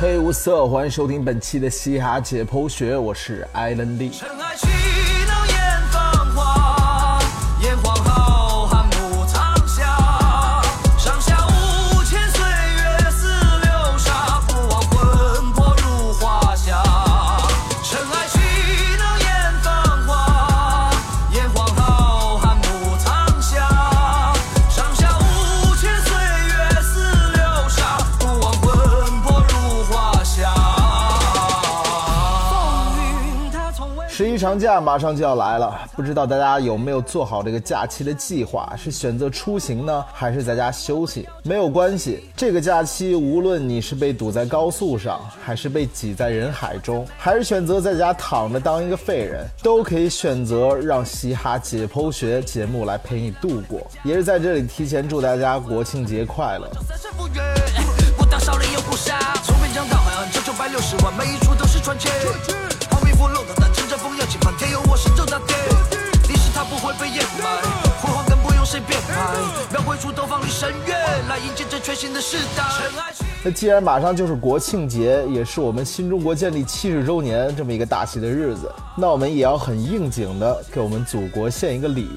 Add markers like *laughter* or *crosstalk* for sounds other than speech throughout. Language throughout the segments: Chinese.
嘿，无色，欢迎收听本期的嘻哈解剖学，我是艾伦利。长假马上就要来了，不知道大家有没有做好这个假期的计划？是选择出行呢，还是在家休息？没有关系，这个假期无论你是被堵在高速上，还是被挤在人海中，还是选择在家躺着当一个废人，都可以选择让嘻哈解剖学节目来陪你度过。也是在这里提前祝大家国庆节快乐。我少了又不杀，从边疆到海岸，九九百六十万，每一处都是传奇神乐，来迎接这全新的时代那既然马上就是国庆节，也是我们新中国建立七十周年这么一个大喜的日子，那我们也要很应景的给我们祖国献一个礼。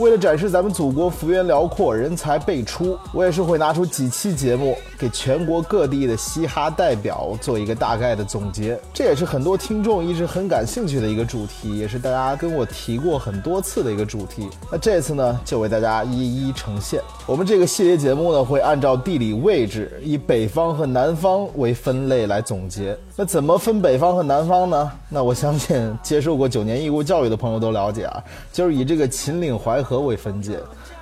为了展示咱们祖国幅员辽阔、人才辈出，我也是会拿出几期节目，给全国各地的嘻哈代表做一个大概的总结。这也是很多听众一直很感兴趣的一个主题，也是大家跟我提过很多次的一个主题。那这次呢，就为大家一一呈现。我们这个系列节目呢，会按照地理位置，以北方和南方为分类来总结。那怎么分北方和南方呢？那我相信 *laughs* 接受过九年义务教育的朋友都了解啊，就是以这个秦岭淮河何为分界。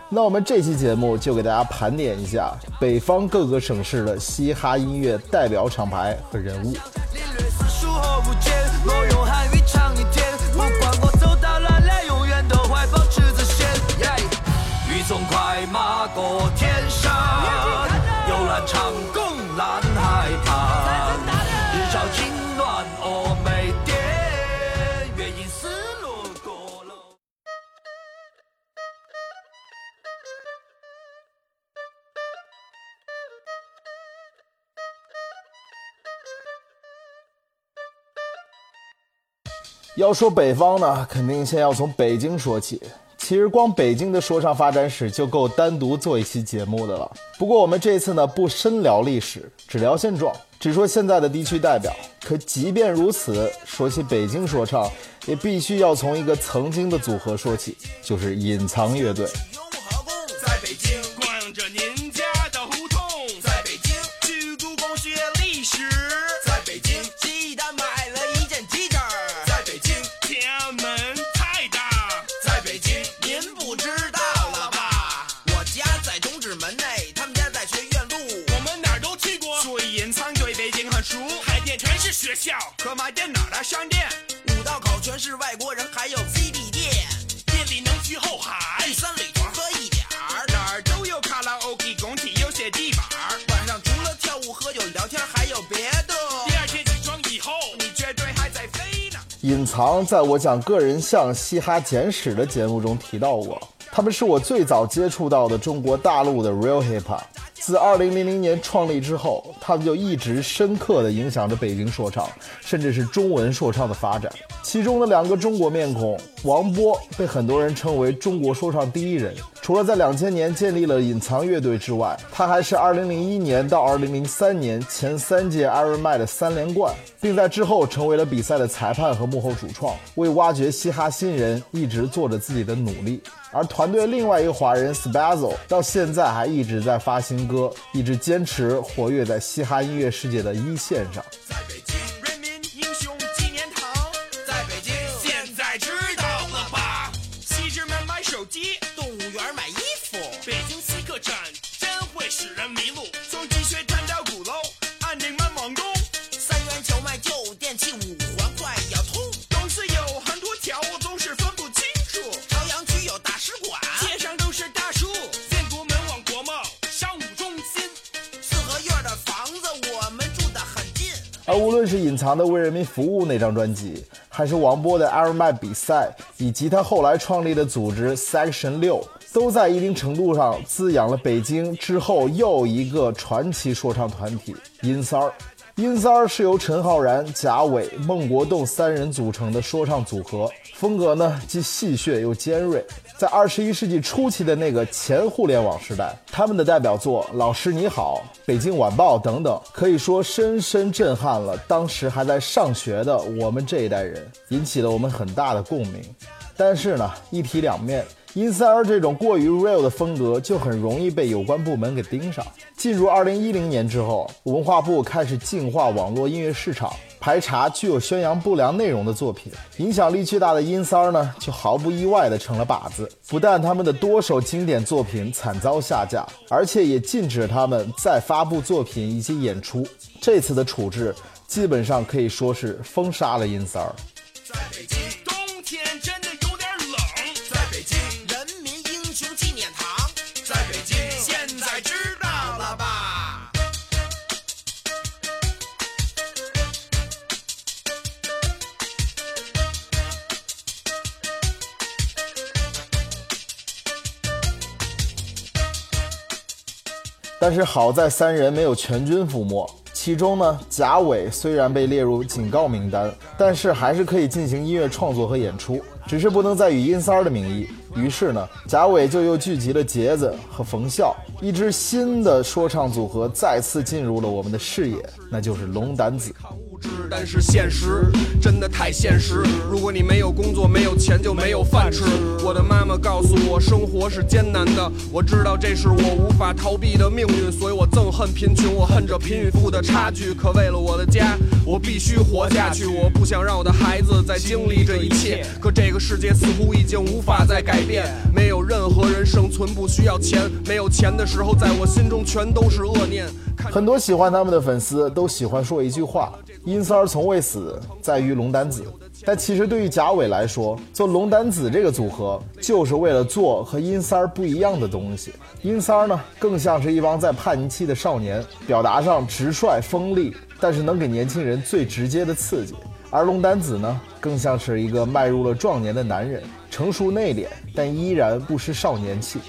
那我们这期节目就给大家盘点一下北方各个省市的嘻哈音乐代表厂牌和人物。要说北方呢，肯定先要从北京说起。其实光北京的说唱发展史就够单独做一期节目的了。不过我们这次呢不深聊历史，只聊现状，只说现在的地区代表。可即便如此，说起北京说唱，也必须要从一个曾经的组合说起，就是隐藏乐队。常。在我讲个人像嘻哈简史的节目中提到过，他们是我最早接触到的中国大陆的 real hip hop。自2000年创立之后，他们就一直深刻地影响着北京说唱，甚至是中文说唱的发展。其中的两个中国面孔，王波被很多人称为中国说唱第一人。除了在2000年建立了隐藏乐队之外，他还是2001年到2003年前三届 Iron m a 的三连冠，并在之后成为了比赛的裁判和幕后主创，为挖掘嘻哈新人一直做着自己的努力。而团队另外一个华人 Spazzo 到现在还一直在发新歌，一直坚持活跃在嘻哈音乐世界的一线上。在北京藏的为人民服务那张专辑，还是王波的 Iron Man 比赛，以及他后来创立的组织 Section 六，都在一定程度上滋养了北京之后又一个传奇说唱团体——阴三儿。阴三儿是由陈浩然、贾伟、孟国栋三人组成的说唱组合，风格呢既戏谑又尖锐。在二十一世纪初期的那个前互联网时代，他们的代表作《老师你好》《北京晚报》等等，可以说深深震撼了当时还在上学的我们这一代人，引起了我们很大的共鸣。但是呢，一体两面。阴三儿这种过于 real 的风格，就很容易被有关部门给盯上。进入二零一零年之后，文化部开始净化网络音乐市场，排查具有宣扬不良内容的作品。影响力巨大的阴三儿呢，就毫不意外的成了靶子。不但他们的多首经典作品惨遭下架，而且也禁止他们再发布作品以及演出。这次的处置，基本上可以说是封杀了阴三儿。但是好在三人没有全军覆没，其中呢，贾伟虽然被列入警告名单，但是还是可以进行音乐创作和演出，只是不能再以阴三儿的名义。于是呢，贾伟就又聚集了杰子和冯笑，一支新的说唱组合再次进入了我们的视野，那就是龙胆子。但是现实真的太现实。如果你没有工作，没有钱，就没有饭吃。我的妈妈告诉我，生活是艰难的。我知道这是我无法逃避的命运，所以我憎恨贫穷，我恨着贫与富的差距。可为了我的家，我必须活下去。我不想让我的孩子再经历这一切。可这个世界似乎已经无法再改变。没有任何人生存不需要钱，没有钱的时候，在我心中全都是恶念。很多喜欢他们的粉丝都喜欢说一句话：“阴三儿从未死，在于龙丹子。”但其实对于贾伟来说，做龙丹子这个组合，就是为了做和阴三儿不一样的东西。阴三儿呢，更像是一帮在叛逆期的少年，表达上直率锋利，但是能给年轻人最直接的刺激；而龙丹子呢，更像是一个迈入了壮年的男人，成熟内敛，但依然不失少年气。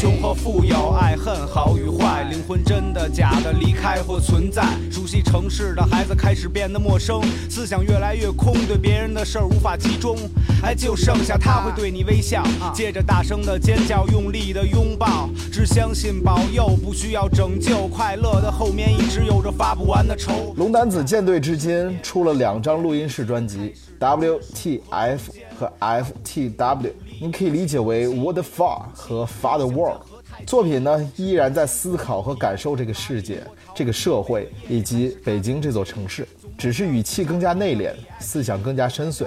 穷和富有，爱恨好与坏，灵魂真的假的，离开或存在。熟悉城市的孩子开始变得陌生，思想越来越空，对别人的事儿无法集中。哎，就剩下他会对你微笑，接着大声的尖叫，用力的拥抱。只相信保佑，不需要拯救。快乐的后面一直有着发不完的愁。龙丹子舰队至今出了两张录音室专辑，WTF 和 FTW。你可以理解为 What the Far 和 Father World 作品呢，依然在思考和感受这个世界、这个社会以及北京这座城市，只是语气更加内敛，思想更加深邃。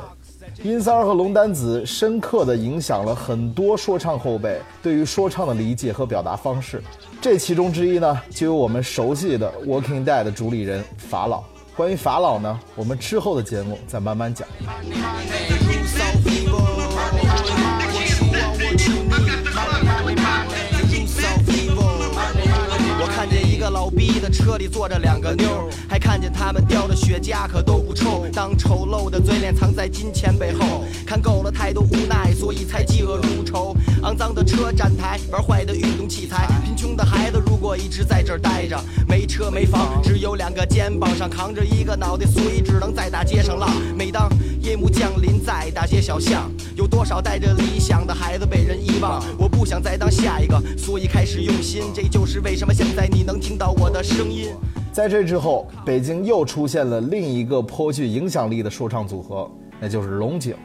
阴三儿和龙丹子深刻地影响了很多说唱后辈对于说唱的理解和表达方式。这其中之一呢，就有我们熟悉的 Working Dead 的主理人法老。关于法老呢，我们之后的节目再慢慢讲。的车里坐着两个妞，还看见他们叼着雪茄，可都不臭。当丑陋的嘴脸藏在金钱背后，看够了太多无奈，所以才嫉恶如仇。肮脏的车站台，玩坏的运动器材，贫穷的孩子如果一直在这儿待着，没车没房，只有两个肩膀上扛着一个脑袋，所以只能在大街上浪。每当夜幕降临，在大街小巷，有多少带着理想的孩子被人遗忘？我不想再当下一个，所以开始用心。这就是为什么现在你能听。听到我的声音。在这之后，北京又出现了另一个颇具影响力的说唱组合，那就是龙井。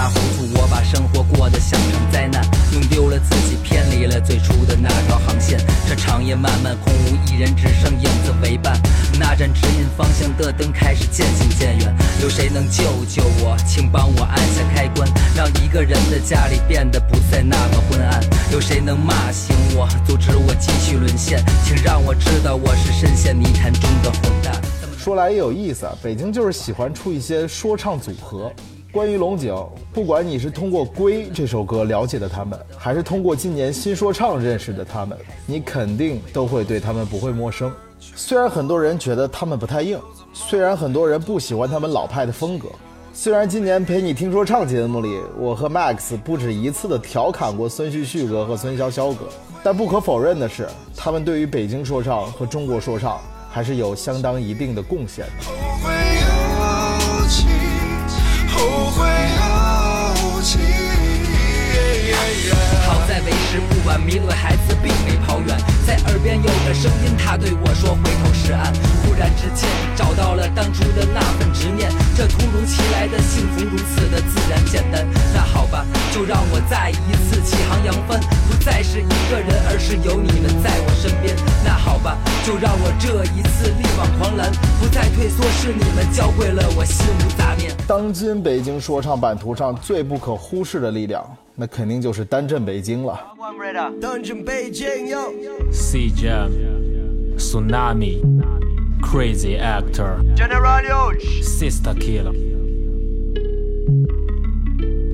一塌糊涂，我把生活过得像场灾难，弄丢了自己，偏离了最初的那条航线。这长夜漫漫，空无一人，只剩影子为伴。那盏指引方向的灯开始渐行渐远，有谁能救救我？请帮我按下开关，让一个人的家里变得不再那么昏暗。有谁能骂醒我，阻止我继续沦陷？请让我知道我是深陷泥潭中的混蛋。说来也有意思啊，北京就是喜欢出一些说唱组合。关于龙井，不管你是通过《归》这首歌了解的他们，还是通过今年新说唱认识的他们，你肯定都会对他们不会陌生。虽然很多人觉得他们不太硬，虽然很多人不喜欢他们老派的风格，虽然今年陪你听说唱节目里，我和 Max 不止一次的调侃过孙旭旭哥和孙潇潇哥，但不可否认的是，他们对于北京说唱和中国说唱还是有相当一定的贡献的。后会有期，好在为时不晚，迷路的孩子并没跑远，在耳边有个声音，他对我说：“回头是岸。”忽然之间找到了当初的那份执念，这突如其来的幸福如此的自然简单。那好吧，就让我再一次起航扬帆，不再是一个人，而是有你们在我身边。就让我这一次力挽狂澜，不再退缩，是你们教会了我心无杂念。当今北京说唱版图上最不可忽视的力量，那肯定就是单镇北京了。Dungeon 北京哟。C Jam, Tsunami, Crazy Actor, General Sister Killer,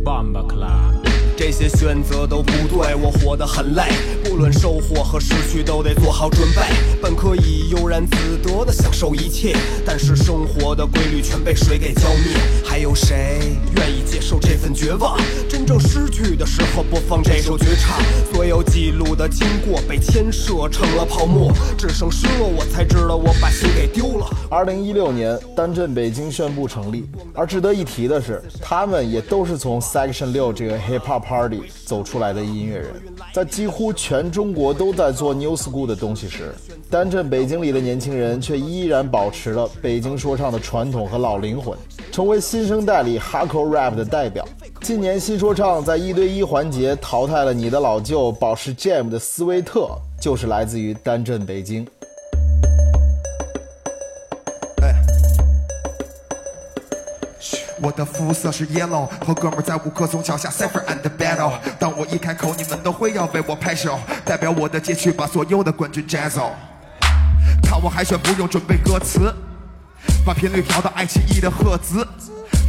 Bomba Club。这些选择都不对，我活得很累，不论收获和失去都得做好准备。本可以悠然自得的享受一切，但是生活的规律全被水给浇灭。还有谁愿意接受这份绝望？真正失去的时候播放这首绝唱，所有记录的经过被牵涉成了泡沫，只剩失落，我才知道我把心给丢了。二零一六年，单镇北京宣布成立。而值得一提的是，他们也都是从 Section 六这个 Hip Hop Party 走出来的音乐人。在几乎全中国都在做 New School 的东西时，单镇北京里的年轻人却依然保持了北京说唱的传统和老灵魂，成为新生代里 Hardcore Rap 的代表。今年新说唱在一对一环节淘汰了你的老舅宝石 Jam 的斯威特，就是来自于单镇北京。我的肤色是 yellow，和哥们在五棵松脚下 cipher and battle。当我一开口，你们都会要为我拍手，代表我的街区把所有的冠军摘走。看我海选不用准备歌词，把频率调到爱奇艺的赫兹。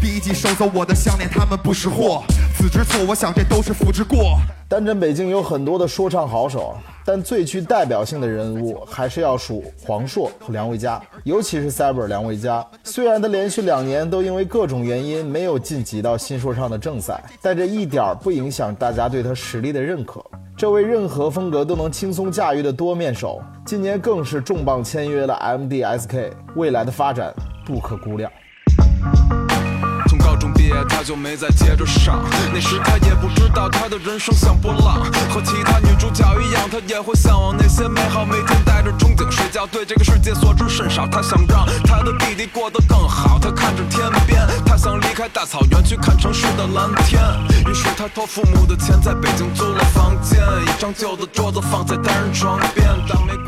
第一季收走我的项链，他们不识货。子之错，我想这都是父之过。单镇北京有很多的说唱好手，但最具代表性的人物还是要数黄硕和梁维嘉，尤其是 Cyber 梁维嘉。虽然他连续两年都因为各种原因没有晋级到新说唱的正赛，但这一点不影响大家对他实力的认可。这位任何风格都能轻松驾驭的多面手，今年更是重磅签约了 MDSK，未来的发展不可估量。从高中毕业，他就没再接着上。那时他也不知道他的人生像波浪，和其他女主角一样，他也会向往那些美好，每天带着憧憬睡觉，对这个世界所知甚少。他想让他的弟弟过得更好，他看着天边，他想离开大草原去看城市的蓝天。于是他托父母的钱，在北京租了房间，一张旧的桌子放在单人床边。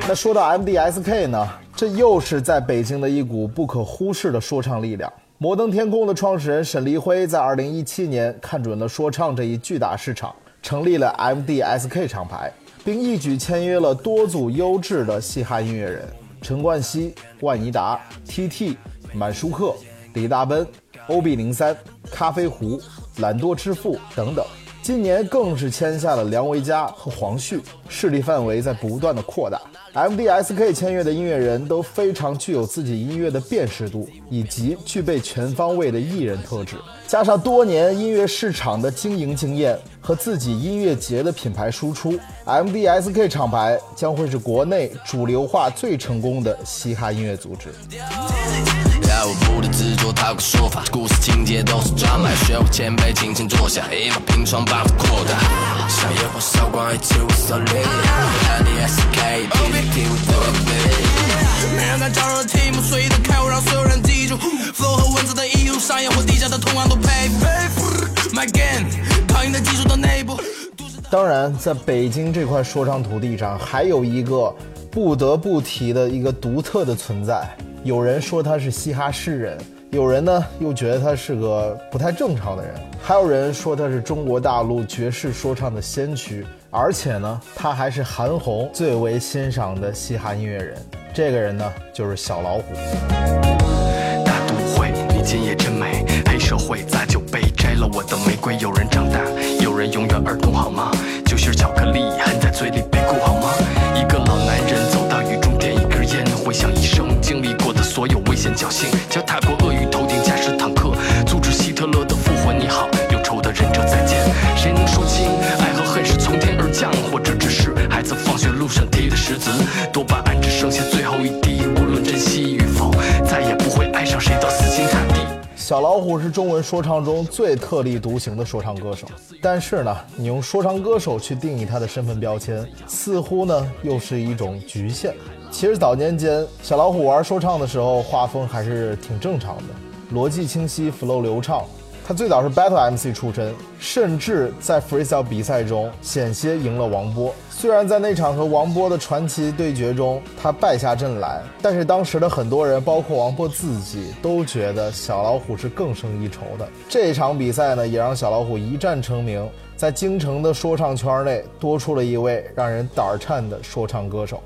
那说到 MDSK 呢，这又是在北京的一股不可忽视的说唱力量。摩登天空的创始人沈黎辉在二零一七年看准了说唱这一巨大市场，成立了 MDSK 厂牌，并一举签约了多组优质的嘻哈音乐人：陈冠希、万妮达、TT、满舒克、李大奔、OB 零三、咖啡壶、懒惰之父等等。今年更是签下了梁维嘉和黄旭，势力范围在不断的扩大。MDSK 签约的音乐人都非常具有自己音乐的辨识度，以及具备全方位的艺人特质，加上多年音乐市场的经营经验和自己音乐节的品牌输出，MDSK 厂牌将会是国内主流化最成功的嘻哈音乐组织。要我不的制作，套个说法，故事情节都是学会谦卑，轻轻坐下，一把平窗把它扩大，像烟火烧光一切无所谓。没人敢招惹的题目，随意的开我让所有人记住。flow 和文字的艺术，上演或地下的同样都佩服。My game，的技术到内部。当然，在北京这块说唱土地上，还有一个不得不提的一个独特的存在。有人说他是嘻哈诗人，有人呢又觉得他是个不太正常的人，还有人说他是中国大陆爵士说唱的先驱，而且呢，他还是韩红最为欣赏的嘻哈音乐人。这个人呢，就是小老虎。大都会，你今夜真美。黑社会砸酒杯摘了我的玫瑰？有人长大，有人永远儿童，好吗？就像巧克力含在嘴里被哭，好吗？一个老男人走到雨中，点一根烟，回想一所有危险侥幸脚踏过鳄鱼头顶驾驶坦克阻止希特勒的复活你好忧愁的忍者再见谁能说清爱和恨是从天而降或者只是孩子放学路上提的石子。多巴胺只剩下最后一滴无论珍惜与否再也不会爱上谁的死心塌地小老虎是中文说唱中最特立独行的说唱歌手。但是呢你用说唱歌手去定义他的身份标签似乎呢又是一种局限。其实早年间，小老虎玩说唱的时候，画风还是挺正常的，逻辑清晰，flow 流畅。他最早是 Battle MC 出身，甚至在 Freestyle 比赛中险些赢了王波。虽然在那场和王波的传奇对决中，他败下阵来，但是当时的很多人，包括王波自己，都觉得小老虎是更胜一筹的。这场比赛呢，也让小老虎一战成名，在京城的说唱圈内多出了一位让人胆颤的说唱歌手。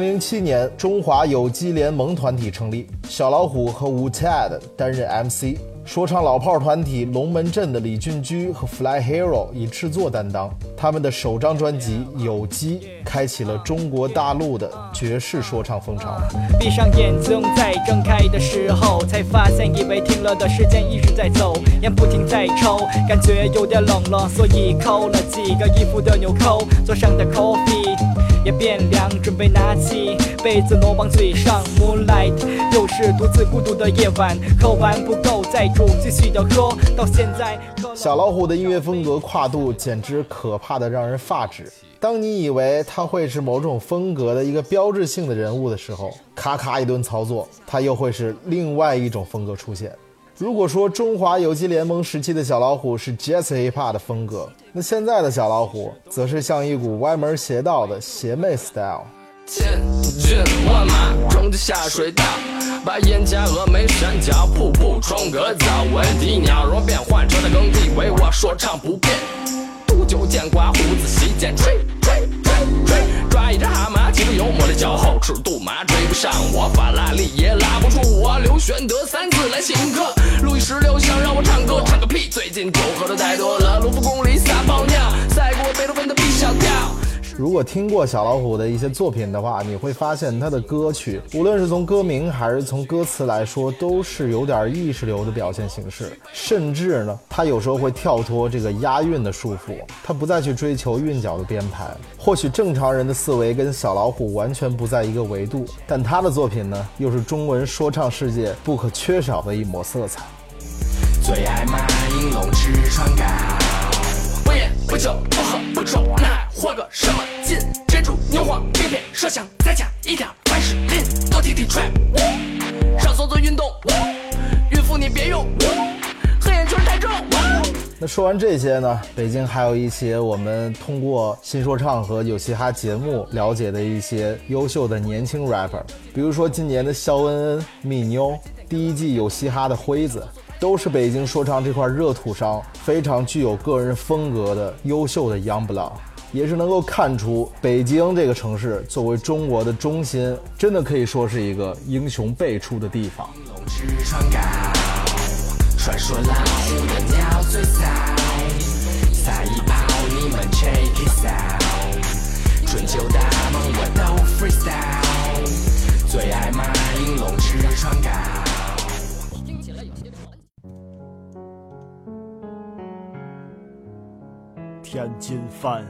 零零七年，中华有机联盟团体成立，小老虎和 Wu Tad 担任 MC，说唱老炮团体龙门阵的李俊驹和 Fly Hero 以制作担当。他们的首张专辑《有机》开启了中国大陆的爵士说唱风潮。闭上眼睛，在睁开的时候，才发现以为停了的时间一直在走，烟不停在抽，感觉有点冷了，所以扣了几个衣服的纽扣，桌上的 coffee。也变凉，准备拿起被子挪往嘴上。Moonlight，又是独自孤独的夜晚，喝完不够再煮，继续的喝。到现在，小老虎的音乐风格跨度简直可怕的让人发指。当你以为他会是某种风格的一个标志性的人物的时候，咔咔一顿操作，他又会是另外一种风格出现。如果说中华有机联盟时期的小老虎是 Jazz Hip Hop 的风格，那现在的小老虎则是像一股歪门邪道的邪魅 style。千军万马冲进下水道，把眼加峨眉山脚瀑布冲个澡。问题鸟若变换成了耕地，为我说唱不变。杜酒剑刮胡子洗剪吹吹吹吹，抓一只蛤蟆，骑着幽默的脚后吃杜马，追不上我法拉利也拉不住我。刘玄德三次来请客，路易十六想让我唱歌，唱个屁！最近酒喝的太多了，卢浮宫里撒泡尿，赛过贝多芬的 B 小调。如果听过小老虎的一些作品的话，你会发现他的歌曲，无论是从歌名还是从歌词来说，都是有点意识流的表现形式。甚至呢，他有时候会跳脱这个押韵的束缚，他不再去追求韵脚的编排。或许正常人的思维跟小老虎完全不在一个维度，但他的作品呢，又是中文说唱世界不可缺少的一抹色彩。最爱马应龙吃川糕，不烟不酒不喝不抽，那还活个什么劲？珍珠牛黄片片麝香，再加一点凡士林，多听听 trap。上厕所运动，孕妇你别用，黑眼圈太重。那说完这些呢，北京还有一些我们通过新说唱和有嘻哈节目了解的一些优秀的年轻 rapper，比如说今年的肖恩恩、蜜妞，第一季有嘻哈的辉子，都是北京说唱这块热土上非常具有个人风格的优秀的 young blood，也是能够看出北京这个城市作为中国的中心，真的可以说是一个英雄辈出的地方。龙吃川糕，传说老虎的鸟最骚，撒一炮你们 check it out，春秋大梦我都 freestyle，最爱马应龙吃川糕。天津饭，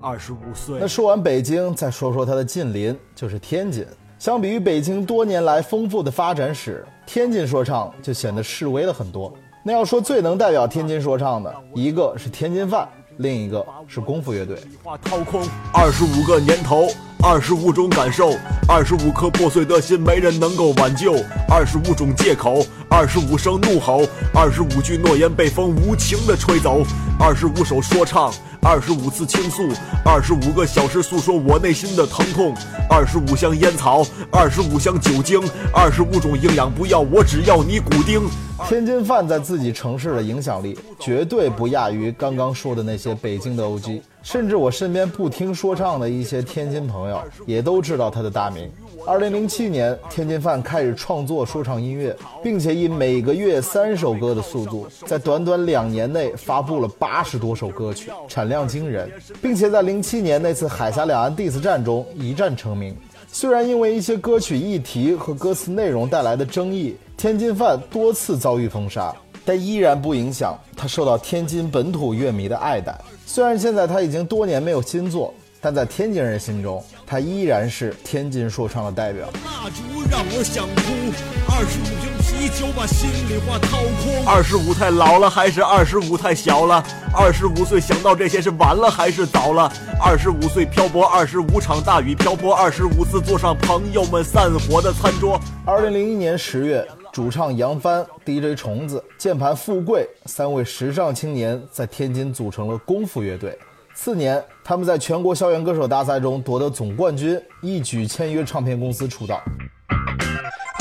二十五岁。那说完北京，再说说它的近邻，就是天津。相比于北京多年来丰富的发展史，天津说唱就显得示威了很多。那要说最能代表天津说唱的，一个是天津饭，另一个是功夫乐队。掏空二十五个年头，二十五种感受，二十五颗破碎的心，没人能够挽救。二十五种借口，二十五声怒吼，二十五句诺言被风无情的吹走，二十五首说唱，二十五次倾诉，二十五个小时诉说我内心的疼痛，二十五箱烟草，二十五箱酒精，二十五种营养不要，我只要你骨钉。天津饭在自己城市的影响力绝对不亚于刚刚说的那些北京的 OG，甚至我身边不听说唱的一些天津朋友也都知道他的大名。二零零七年，天津饭开始创作说唱音乐，并且以每个月三首歌的速度，在短短两年内发布了八十多首歌曲，产量惊人，并且在零七年那次海峡两岸 diss 战中一战成名。虽然因为一些歌曲议题和歌词内容带来的争议，天津饭多次遭遇封杀，但依然不影响他受到天津本土乐迷的爱戴。虽然现在他已经多年没有新作，但在天津人心中，他依然是天津说唱的代表。蜡烛让我想哭，二十五瓶啤酒把心里话掏空。二十五太老了还是二十五太小了？二十五岁想到这些是晚了还是早了？二十五岁漂泊，二十五场大雨漂泊，二十五次坐上朋友们散伙的餐桌。二零零一年十月，主唱杨帆、DJ 虫子、键盘富贵三位时尚青年在天津组成了功夫乐队。次年，他们在全国校园歌手大赛中夺得总冠军，一举签约唱片公司出道。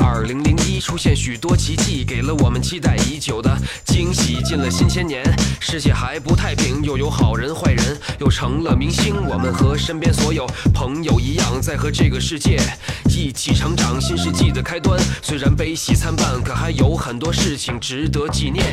二零零一出现许多奇迹，给了我们期待已久的惊喜。进了新千年，世界还不太平，又有好人坏人，又成了明星。我们和身边所有朋友一样，在和这个世界一起成长。新世纪的开端，虽然悲喜参半，可还有很多事情值得纪念。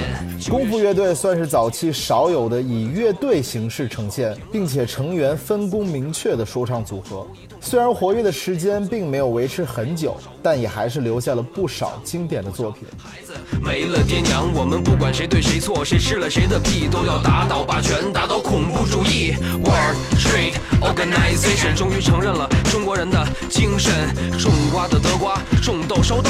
功夫乐队算是早期少有的以乐队形式呈现，并且成员分工明确的说唱组合。虽然活跃的时间并没有维持很久，但也还还是留下了不少经典的作品。孩子没了爹娘，我们不管谁对谁错，谁吃了谁的屁，都要打倒霸权，打倒恐怖主义。World Trade Organization 终于承认了中国人的精神，种瓜的得瓜，种豆收豆。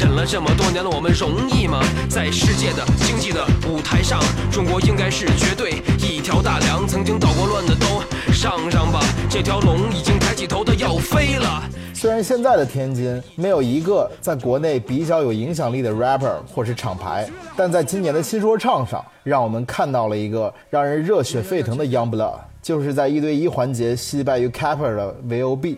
忍了这么多年了，我们容易吗？在世界的经济的舞台上，中国应该是绝对一条大梁。曾经捣过乱的都上上吧，这条龙已经抬起头的要飞了。虽然现在的天津没有一个在国内比较有影响力的 rapper 或是厂牌，但在今年的新说唱上，让我们看到了一个让人热血沸腾的 Youngblood，就是在一对一环节惜败于 Capper 的 VOB。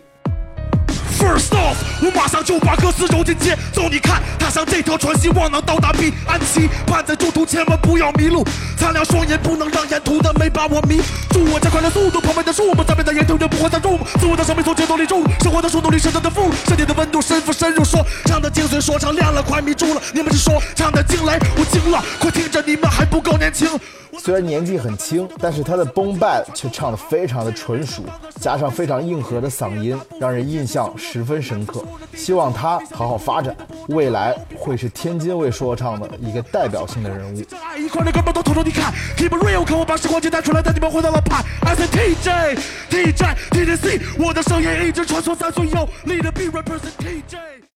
First off，我马上就把歌词揉进节奏，你看，踏上这条船，希望能到达彼岸期盼在中途千万不要迷路，擦亮双眼，不能让沿途的美把我迷住。我加快了速度，旁边的树木，咱们的沿途人不会再入目，自我的生命从节奏里注入，生活的速度里深深的富，身体的温度深入深入，说唱的精髓，说唱亮了，快迷住了，你们是说唱的惊雷，我惊了，快听着，你们还不够年轻。*laughs* 虽然年纪很轻，但是他的 boom bap 却唱得非常的纯熟，加上非常硬核的嗓音，让人印象十分深刻。希望他好好发展，未来会是天津卫说唱的一个代表性的人物。爱一块的根本都偷偷你看，Keep real，看我把时光机带出来，带你们回到了派。I say TJ TJ TJC，我的声音一直穿梭在最有力的 B represent TJ。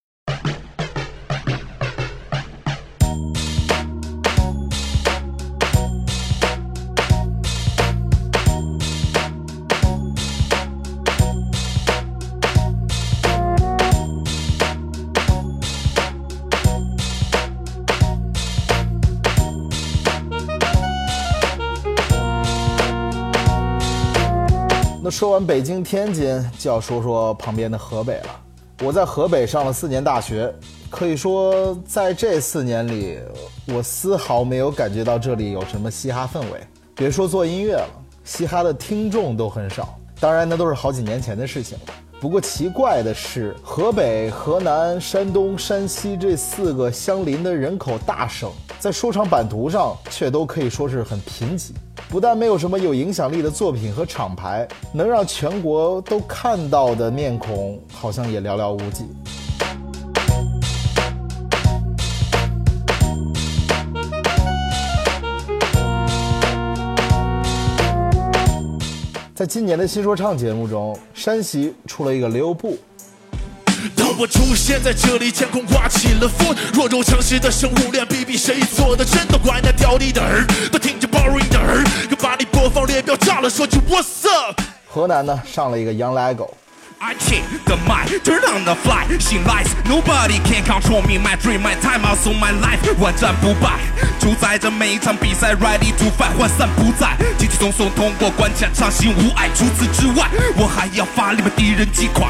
说完北京、天津，就要说说旁边的河北了。我在河北上了四年大学，可以说在这四年里，我丝毫没有感觉到这里有什么嘻哈氛围。别说做音乐了，嘻哈的听众都很少。当然，那都是好几年前的事情了。不过奇怪的是，河北、河南、山东、山西这四个相邻的人口大省，在说唱版图上却都可以说是很贫瘠。不但没有什么有影响力的作品和厂牌，能让全国都看到的面孔，好像也寥寥无几。在今年的新说唱节目中，山西出了一个刘步。我出现在这里，天空刮起了风，弱肉强食的生物链，比比谁做的真，都怪那屌你的儿，都听着 boring 的儿，又把你播放列表炸了，说句 What's up。河南呢上了一个 Young Lego。I take the mic, turn on the fly, She lights, nobody can control me, my dream, my time, also my life，万战不败，主宰着每一场比赛，ready to fight，涣散不在，轻轻松松通过关卡，畅行无碍。除此之外，我还要发力把敌人击垮。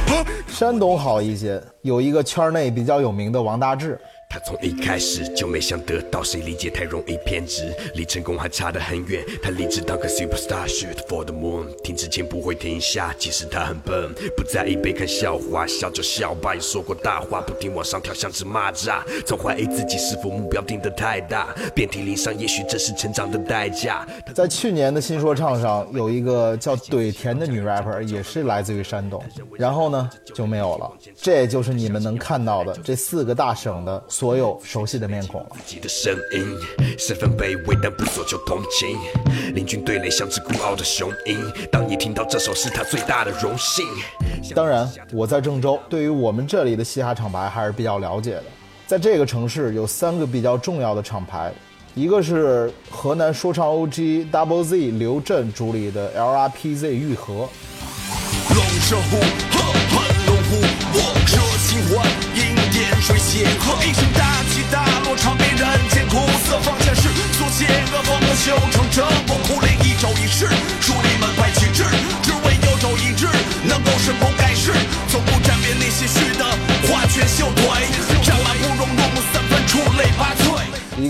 山东好一些，有一个圈内比较有名的王大治。他从一开始就没想得到谁理解，太容易偏执，离成功还差得很远。他立志当个 superstar，shoot for the moon，停之前不会停下，即使他很笨，不在意被看笑话，笑就笑吧。也说过大话，不停往上跳，像只蚂蚱。总怀疑自己是否目标定得太大，遍体鳞伤，也许这是成长的代价。在去年的新说唱上，有一个叫怼甜的女 rapper，也是来自于山东，然后呢就没有了。这就是你们能看到的这四个大省的。所有熟悉的面孔了。自己的声音，身份卑微但不索求同情。领军对垒像只孤傲的雄鹰。当你听到这首，是他最大的荣幸。当然，我在郑州，对于我们这里的嘻哈厂牌还是比较了解的。在这个城市有三个比较重要的厂牌，一个是河南说唱 OG Double Z 刘震主理的 LRPZ 玉河。龙蛇虎，龙虎，我热情欢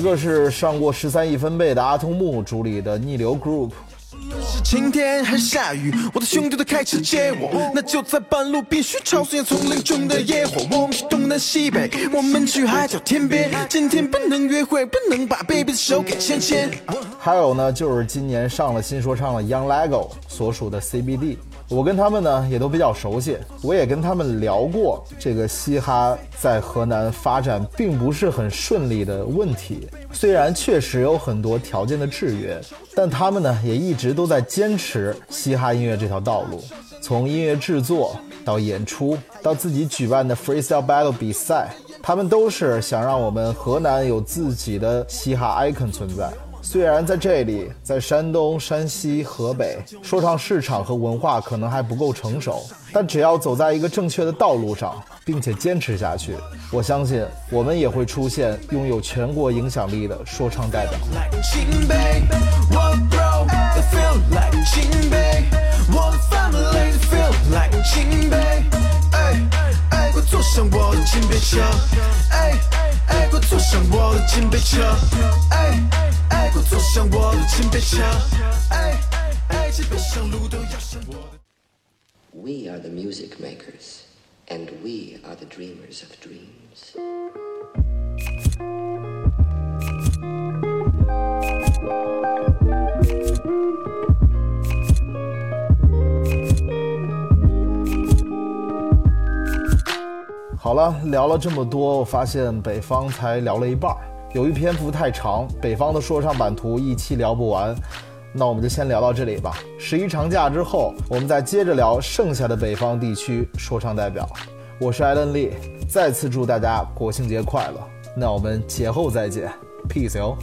个是上过十三亿分贝的阿童木主理的逆流 Group。是晴天还是下雨，我的兄弟都开车接我。那就在半路必须超速，丛林中的野火。我们去东南西北，我们去海角天边。今天不能约会，不能把 baby 的手给牵牵。还有呢，就是今年上了新说唱的 Young Lego 所属的 CBD。我跟他们呢也都比较熟悉，我也跟他们聊过这个嘻哈在河南发展并不是很顺利的问题。虽然确实有很多条件的制约，但他们呢也一直都在坚持嘻哈音乐这条道路。从音乐制作到演出，到自己举办的 freestyle battle 比赛，他们都是想让我们河南有自己的嘻哈 icon 存在。虽然在这里，在山东、山西、河北，说唱市场和文化可能还不够成熟，但只要走在一个正确的道路上，并且坚持下去，我相信我们也会出现拥有全国影响力的说唱代表。坐上我的金杯车，哎哎，快坐上我的金杯车，哎哎，快坐上我的金杯车，哎哎，基本上路都要上我的。We are the music makers, and we are the dreamers of dreams. 好了，聊了这么多，我发现北方才聊了一半，由于篇幅太长，北方的说唱版图一期聊不完，那我们就先聊到这里吧。十一长假之后，我们再接着聊剩下的北方地区说唱代表。我是艾伦利，再次祝大家国庆节快乐。那我们节后再见，peace 哟。